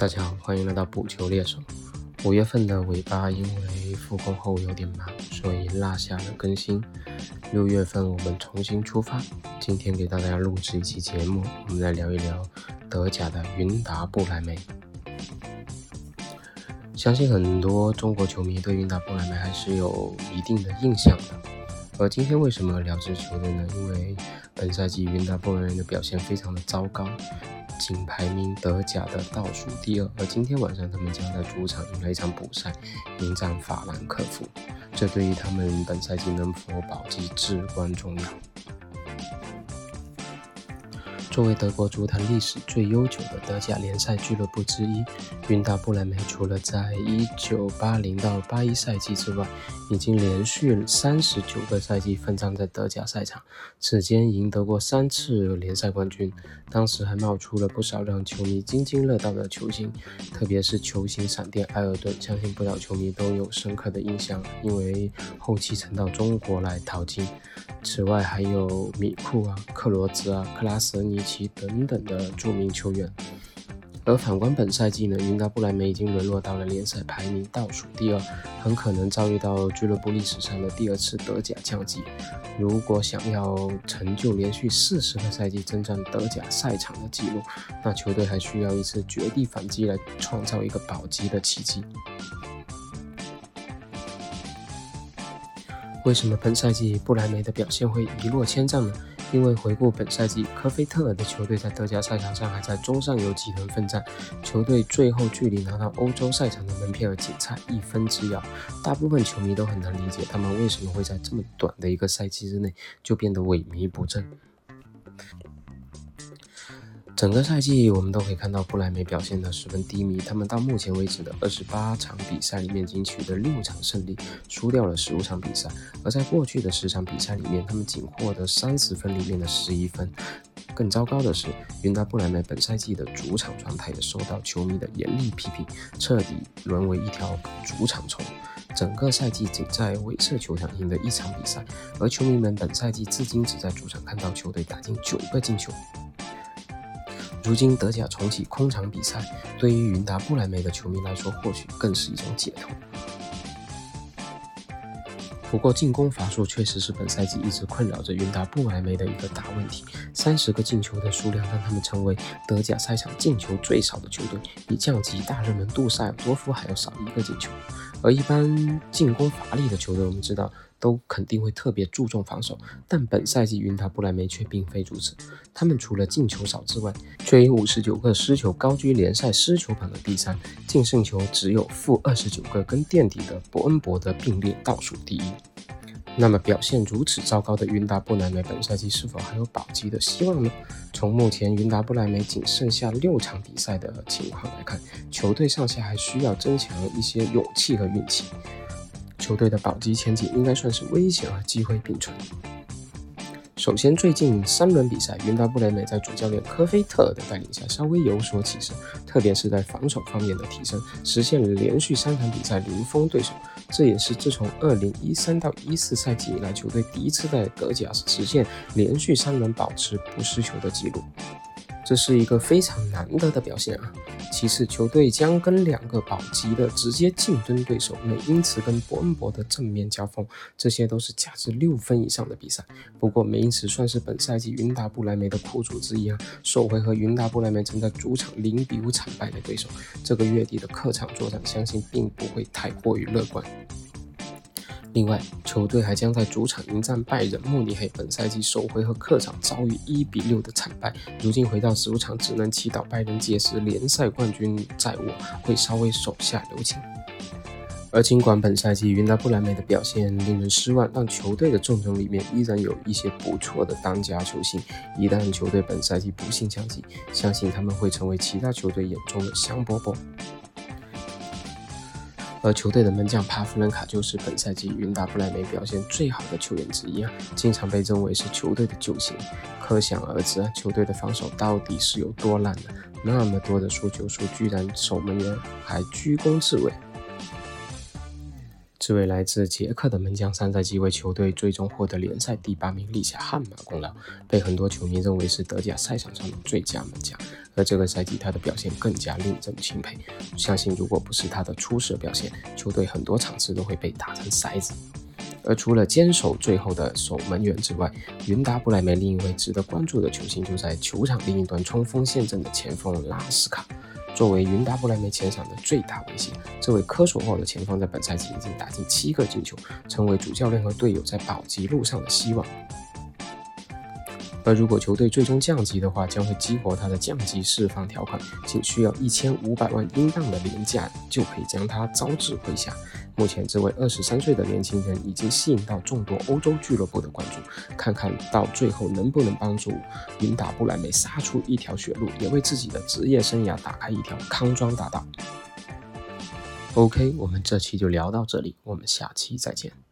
大家好，欢迎来到补球猎手。五月份的尾巴因为复工后有点忙，所以落下了更新。六月份我们重新出发，今天给大家录制一期节目，我们来聊一聊德甲的云达不莱梅。相信很多中国球迷对云达不莱梅还是有一定的印象的。而今天为什么聊这球队呢？因为本赛季云达不莱梅的表现非常的糟糕。仅排名德甲的倒数第二，而今天晚上他们将在主场迎来一场补赛，迎战法兰克福，这对于他们本赛季能否保级至关重要。作为德国足坛历史最悠久的德甲联赛俱乐部之一，云达不莱梅除了在1980到81赛季之外，已经连续39个赛季奋战在德甲赛场，此间赢得过三次联赛冠军。当时还冒出了不少让球迷津津乐道的球星，特别是球星闪电埃尔顿，相信不少球迷都有深刻的印象，因为后期曾到中国来淘金。此外，还有米库啊、克罗兹啊、克拉舍尼奇等等的著名球员。而反观本赛季呢，云达不莱梅已经沦落到了联赛排名倒数第二，很可能遭遇到俱乐部历史上的第二次德甲降级。如果想要成就连续四十个赛季征战德甲赛场的纪录，那球队还需要一次绝地反击来创造一个保级的奇迹。为什么本赛季不莱梅的表现会一落千丈呢？因为回顾本赛季，科菲特尔的球队在德甲赛场上还在中上游集团奋战，球队最后距离拿到欧洲赛场的门票仅差一分之遥。大部分球迷都很难理解，他们为什么会在这么短的一个赛季之内就变得萎靡不振。整个赛季，我们都可以看到布莱梅表现得十分低迷。他们到目前为止的二十八场比赛里面，仅取得六场胜利，输掉了十五场比赛。而在过去的十场比赛里面，他们仅获得三十分里面的十一分。更糟糕的是，云达不莱梅本赛季的主场状态也受到球迷的严厉批评，彻底沦为一条主场虫。整个赛季仅在威瑟球场赢得一场比赛，而球迷们本赛季至今只在主场看到球队打进九个进球。如今德甲重启空场比赛，对于云达不莱梅的球迷来说，或许更是一种解脱。不过，进攻乏术确实是本赛季一直困扰着云达不莱梅的一个大问题。三十个进球的数量，让他们成为德甲赛场进球最少的球队，比降级大热门杜塞尔多夫还要少一个进球。而一般进攻乏力的球队，我们知道。都肯定会特别注重防守，但本赛季云达不莱梅却并非如此。他们除了进球少之外，却以五十九个失球高居联赛失球榜的第三，净胜球只有负二十九个，跟垫底的伯恩伯德并列倒数第一。那么表现如此糟糕的云达不莱梅，本赛季是否还有保级的希望呢？从目前云达不莱梅仅剩下六场比赛的情况来看，球队上下还需要增强一些勇气和运气。球队的保级前景应该算是危险和机会并存。首先，最近三轮比赛，云达不莱梅在主教练科菲特的带领下稍微有所起色，特别是在防守方面的提升，实现了连续三场比赛零封对手。这也是自从2013到14赛季以来，球队第一次在德甲实现连续三轮保持不失球的记录。这是一个非常难得的表现啊！其次，球队将跟两个保级的直接竞争对手美因茨跟伯恩博的正面交锋，这些都是价值六分以上的比赛。不过，美因茨算是本赛季云达不莱梅的苦主之一啊。首回合，云达不莱梅曾在主场零比五惨败的对手，这个月底的客场作战，相信并不会太过于乐观。另外，球队还将在主场迎战拜仁慕尼黑。本赛季首回合客场遭遇一比六的惨败，如今回到主场，只能祈祷拜仁届时联赛冠军在握，会稍微手下留情。而尽管本赛季云达不莱梅的表现令人失望，但球队的阵容里面依然有一些不错的当家球星。一旦球队本赛季不幸降级，相信他们会成为其他球队眼中的香饽饽。而球队的门将帕夫伦卡就是本赛季云达不莱梅表现最好的球员之一啊，经常被认为是球队的救星。可想而知啊，球队的防守到底是有多烂呢？那么多的输球数，居然守门员还居功至伟。这位来自捷克的门将上赛季为球队最终获得联赛第八名立下汗马功劳，被很多球迷认为是德甲赛场上的最佳门将。而这个赛季他的表现更加令人钦佩，相信如果不是他的出色表现，球队很多场次都会被打成筛子。而除了坚守最后的守门员之外，云达不莱梅另一位值得关注的球星就在球场另一端冲锋陷阵的前锋拉斯卡。作为云达不莱梅前场的最大威胁，这位科索沃的前锋在本赛季已经打进七个进球，成为主教练和队友在保级路上的希望。而如果球队最终降级的话，将会激活他的降级释放条款，仅需要一千五百万英镑的廉价就可以将他招至麾下。目前，这位二十三岁的年轻人已经吸引到众多欧洲俱乐部的关注，看看到最后能不能帮助云达不莱梅杀出一条血路，也为自己的职业生涯打开一条康庄大道。OK，我们这期就聊到这里，我们下期再见。